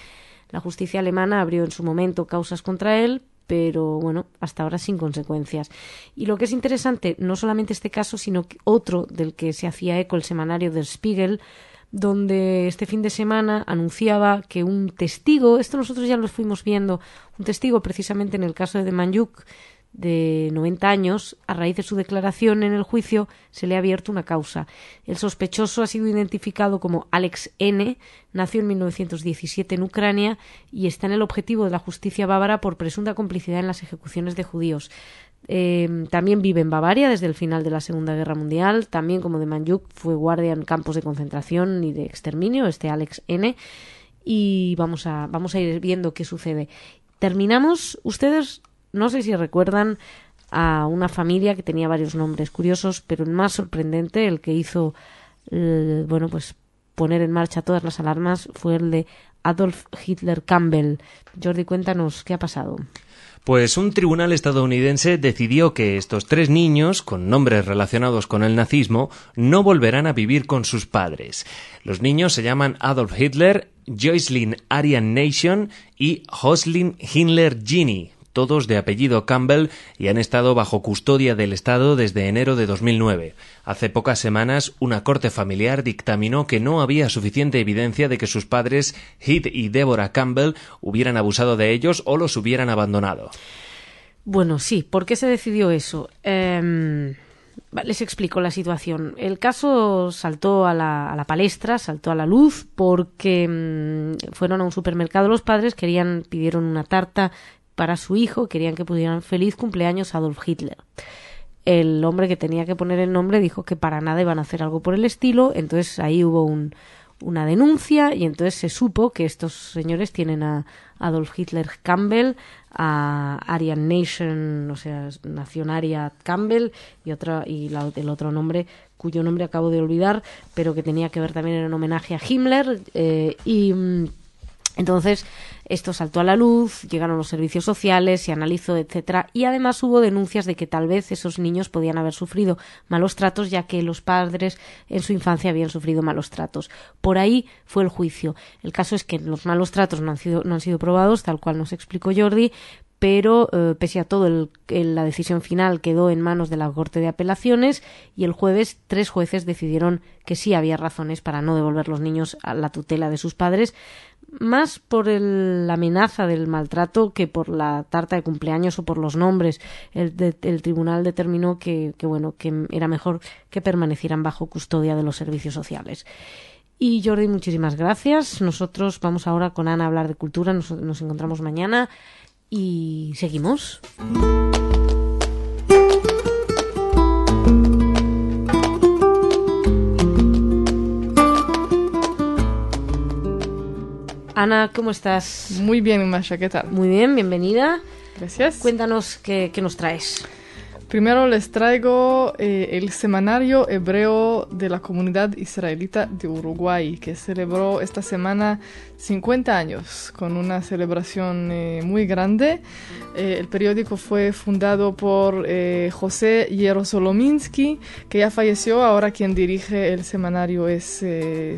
La justicia alemana abrió en su momento causas contra él, pero bueno, hasta ahora sin consecuencias. Y lo que es interesante, no solamente este caso, sino otro del que se hacía eco el semanario del Spiegel, donde este fin de semana anunciaba que un testigo, esto nosotros ya lo fuimos viendo, un testigo precisamente en el caso de Demanyuk, de 90 años, a raíz de su declaración en el juicio, se le ha abierto una causa. El sospechoso ha sido identificado como Alex N., nació en 1917 en Ucrania y está en el objetivo de la justicia bávara por presunta complicidad en las ejecuciones de judíos. Eh, también vive en Bavaria desde el final de la Segunda Guerra Mundial. También, como de Manjuk, fue guardia en campos de concentración y de exterminio, este Alex N. Y vamos a, vamos a ir viendo qué sucede. Terminamos. Ustedes, no sé si recuerdan a una familia que tenía varios nombres curiosos, pero el más sorprendente, el que hizo, eh, bueno, pues poner en marcha todas las alarmas, fue el de Adolf Hitler Campbell. Jordi, cuéntanos qué ha pasado. Pues un tribunal estadounidense decidió que estos tres niños, con nombres relacionados con el nazismo, no volverán a vivir con sus padres. Los niños se llaman Adolf Hitler, Joycelyn Aryan Nation y Hoslin Himmler Genie, todos de apellido Campbell y han estado bajo custodia del Estado desde enero de 2009. Hace pocas semanas, una corte familiar dictaminó que no había suficiente evidencia de que sus padres, Heath y Deborah Campbell, hubieran abusado de ellos o los hubieran abandonado. Bueno, sí. ¿Por qué se decidió eso? Em, les explico la situación. El caso saltó a la, palestra, saltó a la luz, porque mm, fueron a un supermercado los padres, querían, pidieron una tarta para su hijo, querían que pudieran feliz cumpleaños Adolf Hitler. El hombre que tenía que poner el nombre dijo que para nada iban a hacer algo por el estilo, entonces ahí hubo un, una denuncia y entonces se supo que estos señores tienen a Adolf Hitler Campbell, a Aryan Nation, o sea, Nacionaria Campbell y otra y el otro nombre cuyo nombre acabo de olvidar, pero que tenía que ver también en homenaje a Himmler eh, y mm, entonces, esto saltó a la luz, llegaron los servicios sociales, se analizó, etcétera, y además hubo denuncias de que tal vez esos niños podían haber sufrido malos tratos, ya que los padres en su infancia habían sufrido malos tratos. Por ahí fue el juicio. El caso es que los malos tratos no han sido, no han sido probados, tal cual nos explicó Jordi, pero eh, pese a todo la decisión final quedó en manos de la Corte de Apelaciones y el jueves tres jueces decidieron que sí había razones para no devolver los niños a la tutela de sus padres más por la amenaza del maltrato que por la tarta de cumpleaños o por los nombres. El, tribunal determinó que, bueno, que era mejor que permanecieran bajo custodia de los servicios sociales. Y Jordi, muchísimas gracias. Nosotros vamos ahora con Ana a hablar de cultura. nos encontramos mañana y seguimos. Ana, ¿cómo estás? Muy bien, Masha, ¿qué tal? Muy bien, bienvenida. Gracias. Cuéntanos qué, nos traes. Primero les traigo eh, el semanario hebreo de la comunidad israelita de Uruguay, que celebró esta semana 50 años con una celebración eh, muy grande. Eh, el periódico fue fundado por José Yerosolominsky, que ya falleció, ahora quien dirige el semanario es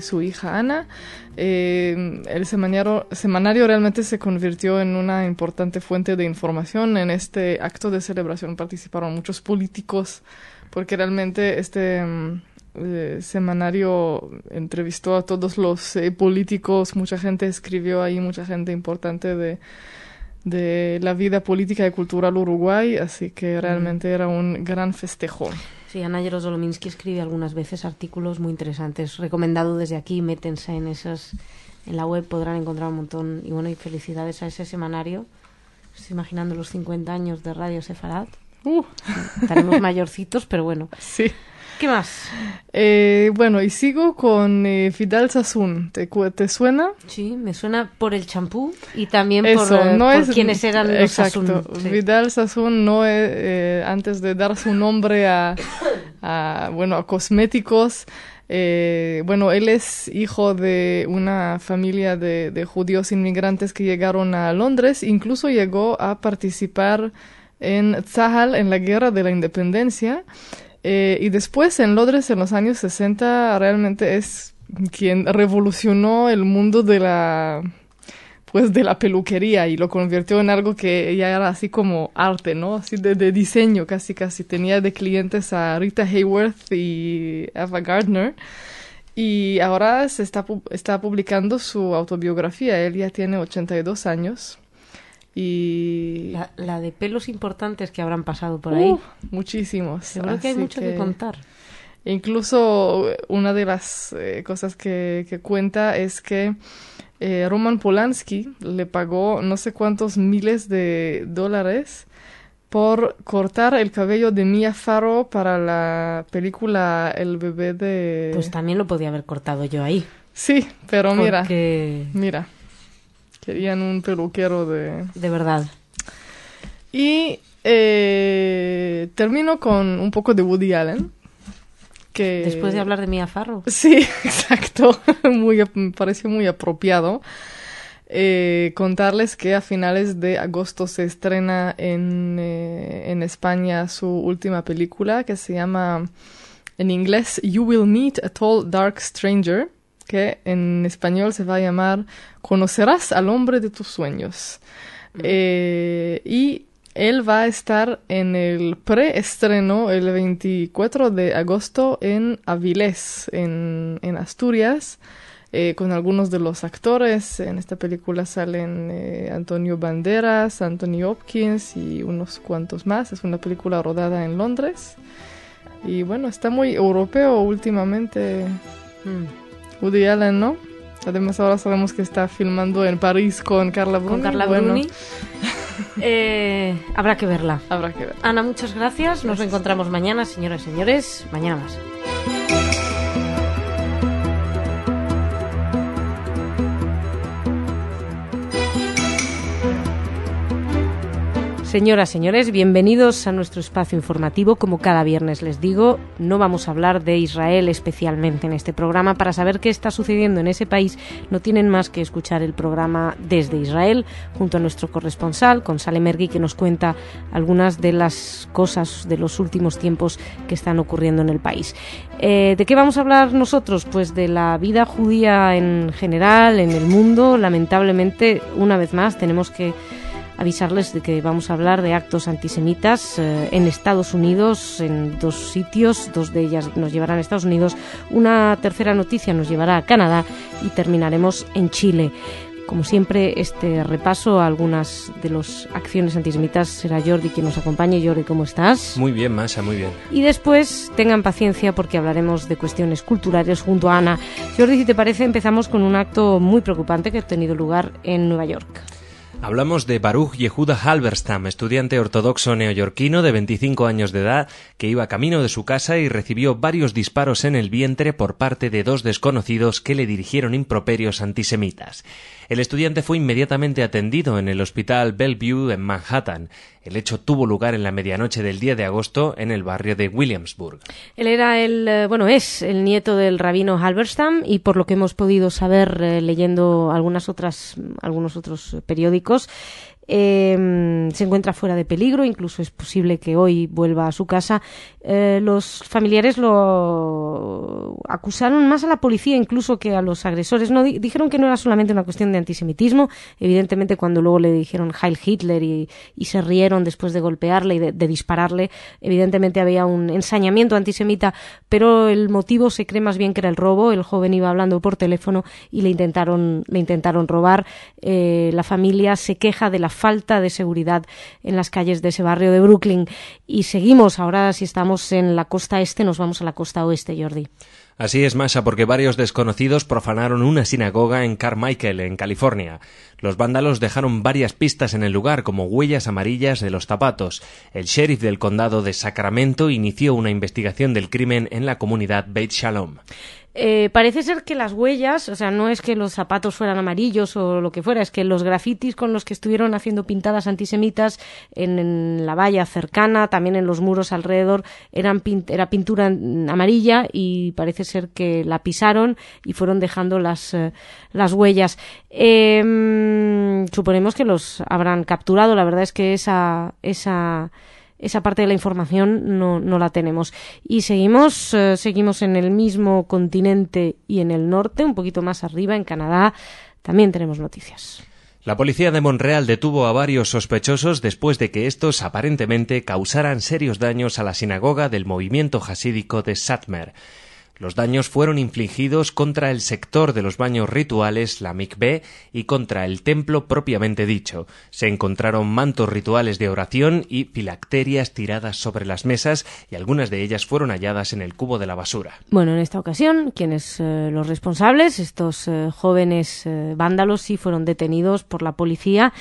su hija Ana. Eh, el semanario, semanario realmente se convirtió en una importante fuente de información. En este acto de celebración participaron muchos políticos, porque realmente este mm, eh, semanario entrevistó a todos los eh, políticos, mucha gente escribió ahí, mucha gente importante de, de la vida política y cultural uruguay, así que realmente era un gran festejo. Sí, Ana Yerosolominsky escribe algunas veces artículos muy interesantes. Recomendado desde aquí, métense en esas, en la web podrán encontrar un montón. Y bueno, y felicidades a ese semanario. Estoy imaginando los 50 años de Radio Sefarad. Uh. Estaremos mayorcitos, pero bueno. Sí. ¿Qué más? Eh, bueno, y sigo con eh, Fidel Sassoon. ¿Te, ¿Te, suena? Sí, me suena por el champú y también por, eh, no es, quienes eran los Sassoon. Vidal Sassoon no antes de dar su nombre a, bueno, a cosméticos, bueno, él es hijo de una familia de, de, judíos inmigrantes que llegaron a Londres, incluso llegó a participar en Tzahal, en la guerra de la independencia. Eh, y después en Londres en los años 60 realmente es quien revolucionó el mundo de la pues de la peluquería y lo convirtió en algo que ya era así como arte, ¿no? Así de, diseño, casi casi. Tenía de clientes a Rita Hayworth y Ava Gardner. Y ahora se está, está publicando su autobiografía. Él ya tiene 82 años. Y... La, de pelos importantes que habrán pasado por ahí. Uh, muchísimos. Seguro que hay mucho que, contar. Incluso una de las eh, cosas que, que, cuenta es que eh, Roman Polanski le pagó no sé cuántos miles de dólares por cortar el cabello de Mia Farrow para la película El bebé de... Pues también lo podía haber cortado yo ahí. Sí, pero mira, mira, Querían un peluquero de... De verdad. Y eh, termino con un poco de Woody Allen. Que... Después de hablar de Mia Farrow. Sí, exacto. muy, me pareció muy apropiado. Eh, contarles que a finales de agosto se estrena en, eh, en España su última película que se llama en inglés You Will Meet a Tall Dark Stranger que en español se va a llamar Conocerás al hombre de tus sueños. Mm. Eh, y él va a estar en el preestreno el 24 de agosto en Avilés, en, en Asturias, eh, con algunos de los actores. En esta película salen eh, Antonio Banderas, Anthony Hopkins y unos cuantos más. Es una película rodada en Londres. Y bueno, está muy europeo últimamente. Mm. Woody Allen, ¿no? Además ahora sabemos que está filmando en París con Carla Bruni. Con Carla Bruni. Eh, habrá que verla. Habrá que verla. Ana, muchas gracias. Nos reencontramos mañana, señoras y señores. Mañana más. Señoras, señores, bienvenidos a nuestro espacio informativo. Como cada viernes les digo, no vamos a hablar de Israel especialmente en este programa. Para saber qué está sucediendo en ese país, no tienen más que escuchar el programa desde Israel, junto a nuestro corresponsal, con Mergui, que nos cuenta algunas de las cosas de los últimos tiempos que están ocurriendo en el país. Eh, ¿De qué vamos a hablar nosotros? Pues de la vida judía en general, en el mundo. Lamentablemente, una vez más, tenemos que avisarles de que vamos a hablar de actos antisemitas eh, en Estados Unidos, en dos sitios, dos de ellas nos llevarán a Estados Unidos, una tercera noticia nos llevará a Canadá y terminaremos en Chile. Como siempre, este repaso a algunas de las acciones antisemitas será Jordi quien nos acompañe. Jordi, ¿cómo estás? Muy bien, Masha, muy bien. Y después tengan paciencia porque hablaremos de cuestiones culturales junto a Ana. Jordi, si te parece, empezamos con un acto muy preocupante que ha tenido lugar en Nueva York. Hablamos de Baruch Yehuda Halberstam, estudiante ortodoxo neoyorquino de 25 años de edad, que iba camino de su casa y recibió varios disparos en el vientre por parte de dos desconocidos que le dirigieron improperios antisemitas. El estudiante fue inmediatamente atendido en el hospital Bellevue en Manhattan. El hecho tuvo lugar en la medianoche del día de agosto en el barrio de Williamsburg. Él era el, eh, bueno, es el nieto del rabino Halberstam y por lo que hemos podido saber eh, leyendo algunas otras, algunos otros periódicos, eh, se encuentra fuera de peligro, incluso es posible que hoy vuelva a su casa. Eh, los familiares lo acusaron más a la policía incluso que a los agresores. No dijeron que no era solamente una cuestión de antisemitismo. Evidentemente, cuando luego le dijeron Heil Hitler y, se rieron después de golpearle y de, dispararle, evidentemente había un ensañamiento antisemita, pero el motivo se cree más bien que era el robo. El joven iba hablando por teléfono y le intentaron, le intentaron robar. Eh, la familia se queja de la falta de seguridad en las calles de ese barrio de Brooklyn. Y seguimos, ahora si estamos en la costa este, nos vamos a la costa oeste, Jordi. Así es, Masha, porque varios desconocidos profanaron una sinagoga en Carmichael, en California. Los vándalos dejaron varias pistas en el lugar, como huellas amarillas de los zapatos. El sheriff del condado de Sacramento inició una investigación del crimen en la comunidad Beit Shalom. Eh, parece ser que las huellas, o sea, no es que los zapatos fueran amarillos o lo que fuera, es que los grafitis con los que estuvieron haciendo pintadas antisemitas en, la valla cercana, también en los muros alrededor, eran era pintura amarilla y parece ser que la pisaron y fueron dejando las, eh, las huellas. Em, suponemos que los habrán capturado, la verdad es que esa, esa esa parte de la información no, no la tenemos. Y seguimos, eh, seguimos en el mismo continente y en el norte, un poquito más arriba, en Canadá, también tenemos noticias. La policía de Montreal detuvo a varios sospechosos después de que estos aparentemente causaran serios daños a la sinagoga del movimiento jasídico de Satmer. Los daños fueron infligidos contra el sector de los baños rituales, la mikveh, y contra el templo propiamente dicho. Se encontraron mantos rituales de oración y filacterias tiradas sobre las mesas y algunas de ellas fueron halladas en el cubo de la basura. Bueno, en esta ocasión, quienes eh, los responsables, estos eh, jóvenes eh, vándalos, sí fueron detenidos por la policía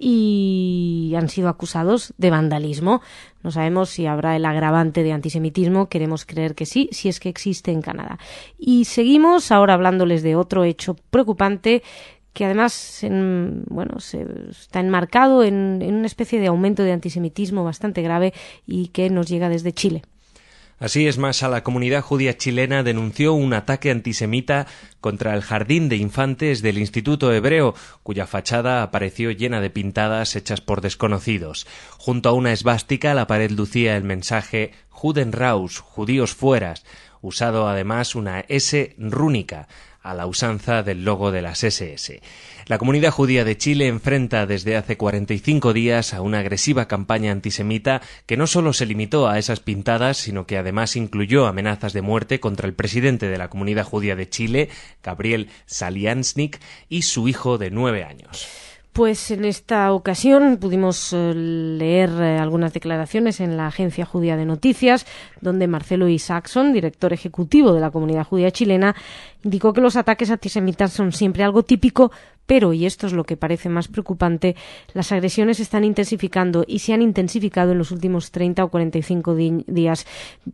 y han sido acusados de vandalismo. No sabemos si habrá el agravante de antisemitismo, queremos creer que sí, si es que existe en Canadá. Y seguimos ahora hablándoles de otro hecho preocupante que además bueno, se, está enmarcado en una especie de aumento de antisemitismo bastante grave y que nos llega desde Chile. Así es más, a la comunidad judía chilena denunció un ataque antisemita contra el jardín de infantes del Instituto Hebreo, cuya fachada apareció llena de pintadas hechas por desconocidos. Junto a una esvástica, la pared lucía el mensaje Juden raus, judíos fueras, usado además una S rúnica, a la usanza del logo de las SS. La comunidad judía de Chile enfrenta desde hace 45 días a una agresiva campaña antisemita que no solo se limitó a esas pintadas, sino que además incluyó amenazas de muerte contra el presidente de la comunidad judía de Chile, Gabriel Saliansnik, y su hijo de nueve años. Pues en esta ocasión pudimos eh, leer eh, algunas declaraciones en la Agencia Judía de Noticias, donde Marcelo Isaacson, director ejecutivo de la comunidad judía chilena, indicó que los ataques antisemitas son siempre algo típico, pero, y esto es lo que parece más preocupante, las agresiones están intensificando y se han intensificado en los últimos 30 o 45 días.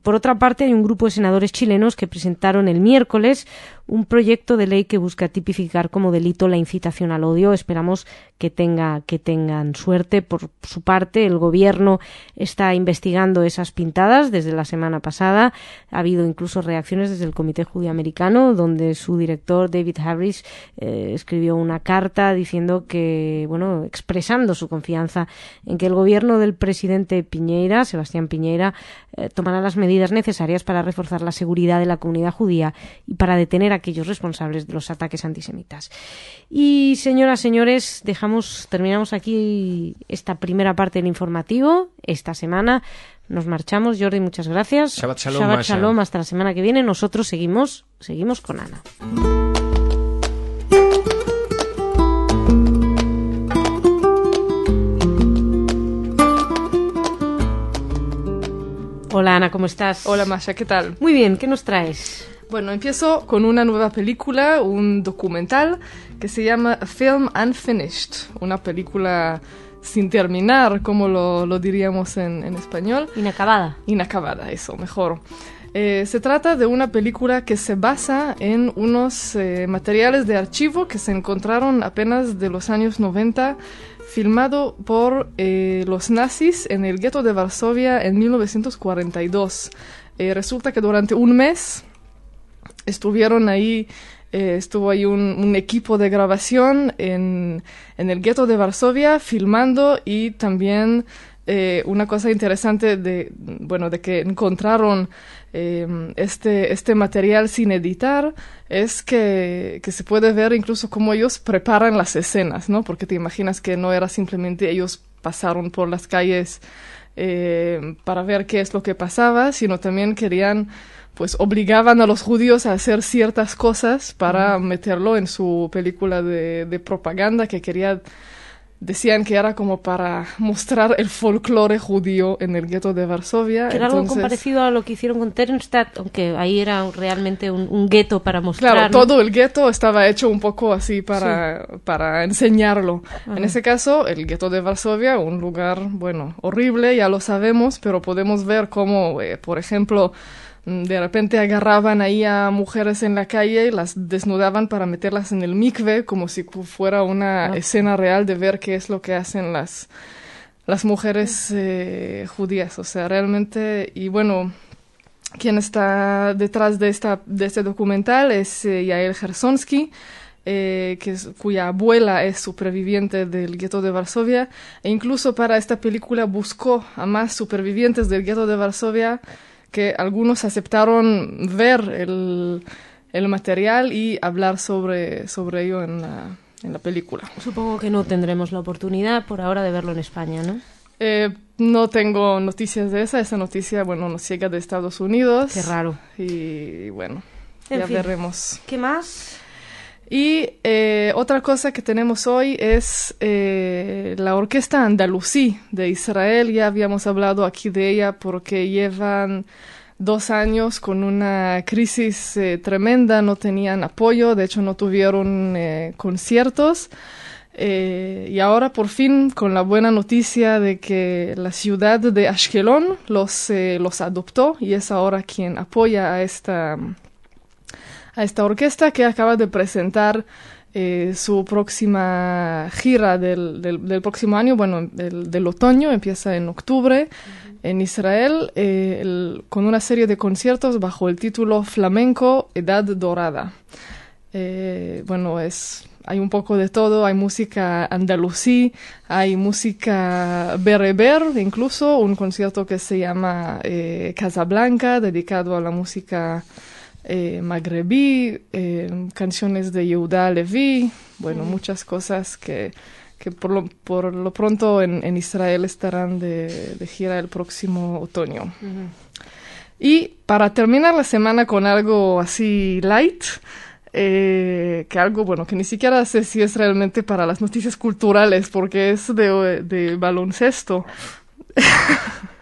Por otra parte, hay un grupo de senadores chilenos que presentaron el miércoles un proyecto de ley que busca tipificar como delito la incitación al odio. Esperamos que tenga que tengan suerte. Por su parte, el gobierno está investigando esas pintadas desde la semana pasada. Ha habido incluso reacciones desde el Comité Judío Americano, donde su director David Harris eh, escribió una carta diciendo que, bueno, expresando su confianza en que el gobierno del presidente Piñera, Sebastián Piñera, eh, tomará las medidas necesarias para reforzar la seguridad de la comunidad judía y para detener aquellos responsables de los ataques antisemitas. Y señoras, señores, dejamos, terminamos aquí esta primera parte del informativo esta semana. Nos marchamos, Jordi, muchas gracias. Shabbat shalom, shalom hasta la semana que viene. Nosotros seguimos, seguimos con Ana. Hola Ana, ¿cómo estás? Hola Masha, ¿qué tal? Muy bien, ¿qué nos traes? Bueno, empiezo con una nueva película, un documental que se llama Film Unfinished, una película sin terminar, como lo, diríamos en, español. Inacabada. Inacabada, eso, mejor. Eh, se trata de una película que se basa en unos eh, materiales de archivo que se encontraron apenas de los años 90, filmado por eh, los nazis en el gueto de Varsovia en 1942. resulta que durante un mes estuvieron ahí, eh, estuvo ahí un, equipo de grabación en, en el gueto de Varsovia filmando y también eh, una cosa interesante de, bueno, de que encontraron eh, este, este material sin editar es que, que, se puede ver incluso cómo ellos preparan las escenas, ¿no? Porque te imaginas que no era simplemente ellos pasaron por las calles para ver qué es lo que pasaba, sino también querían pues obligaban a los judíos a hacer ciertas cosas para meterlo en su película de, de propaganda que quería decían que era como para mostrar el folclore judío en el gueto de Varsovia. era algo parecido a lo que hicieron con Ternstadt, aunque ahí era realmente un, gueto para mostrar. Claro, todo el gueto estaba hecho un poco así para, para enseñarlo. En ese caso, el gueto de Varsovia, un lugar, bueno, horrible, ya lo sabemos, pero podemos ver cómo, eh, por ejemplo, de repente agarraban ahí a mujeres en la calle y las desnudaban para meterlas en el mikve como si fuera una ah. escena real de ver qué es lo que hacen las, las mujeres eh, judías. O sea, realmente, y bueno, quien está detrás de, esta, de este documental es eh, Yael Gersonsky, eh, que cuya abuela es superviviente del gueto de Varsovia, e incluso para esta película buscó a más supervivientes del gueto de Varsovia que algunos aceptaron ver el, el material y hablar sobre, sobre ello en la, en la película. Supongo que no tendremos la oportunidad por ahora de verlo en España, ¿no? Eh, no tengo noticias de esa. Esa noticia, bueno, nos llega de Estados Unidos. Qué raro. Y bueno, En ya fin. veremos. ¿Qué más? Y eh, otra cosa que tenemos hoy es eh, la Orquesta Andalusí de Israel. Ya habíamos hablado aquí de ella porque llevan dos años con una crisis eh, tremenda, no tenían apoyo, de hecho no tuvieron eh, conciertos. Eh, y ahora por fin con la buena noticia de que la ciudad de Ashkelon los, eh, los adoptó y es ahora quien apoya a esta, a esta orquesta que acaba de presentar eh, su próxima gira del, del, del próximo año, bueno, del, del otoño, empieza en octubre en Israel, eh, el- con una serie de conciertos bajo el título Flamenco Edad Dorada. Eh, bueno, es, hay un poco de todo, hay música andalusí, hay música bereber, incluso un concierto que se llama eh, Casablanca, dedicado a la música eh, magrebí, eh, canciones de Yehuda Levi, bueno, muchas cosas que, que por, lo, por lo pronto en, en Israel estarán de, de gira el próximo otoño. Y para terminar la semana con algo así light, eh, que algo, bueno, que ni siquiera sé si es realmente para las noticias culturales, porque es de, de baloncesto.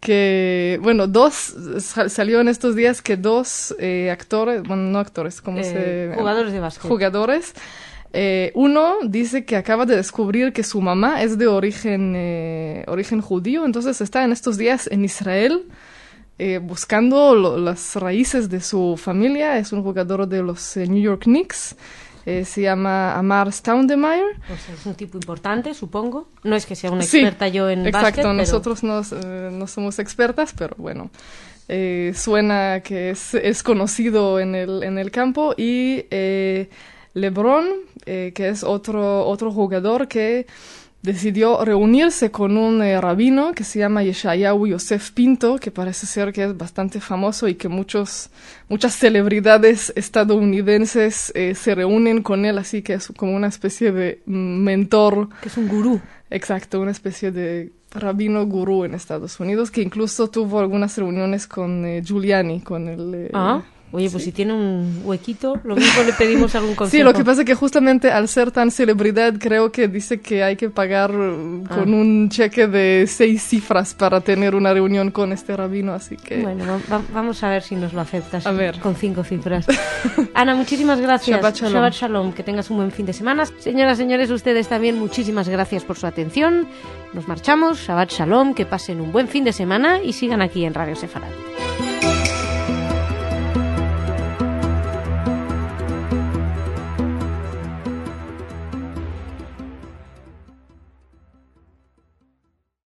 que, bueno, dos, sal- salió en estos días que dos eh, actores, bueno, no actores, como Eh, se... jugadores de básquet. Jugadores. Eh, uno dice que acaba de descubrir que su mamá es de origen, eh, origen judío, entonces está en estos días en Israel eh, buscando lo- las raíces de su familia. Es un jugador de los eh, New York Knicks. Eh, se llama Amar Stoudemire. O sea, es un tipo importante, supongo. No es que sea una Sí, experta yo en Exacto, básquet, pero- nosotros no, eh, no somos expertas, pero bueno, eh, suena que es, es conocido en el, en el campo. Y eh, LeBron, eh, que es otro, otro jugador que decidió reunirse con un eh, rabino que se llama Yeshayahu Yosef Pinto, que parece ser que es bastante famoso y que muchos, muchas celebridades estadounidenses eh, se reúnen con él, así que es como una especie de mentor. que es un gurú. Exacto, una especie de rabino gurú en Estados Unidos que incluso tuvo algunas reuniones con eh, Giuliani, con el... eh, Ah, oye, pues si tiene un huequito, lo mismo le pedimos algún consejo. Sí, lo que pasa es que justamente al ser tan celebridad creo que dice que hay que pagar eh, Ah. con un cheque de seis cifras para tener una reunión con este rabino, así que... Bueno, va- va- vamos a ver si nos lo aceptas A ver. con cinco cifras. Ana, muchísimas gracias. Shabbat shalom. shalom. Que tengas un buen fin de semana. Señoras, señores, ustedes también muchísimas gracias por su atención. Nos marchamos. Shabbat shalom. Que pasen un buen fin de semana y sigan aquí en Radio Sefarad.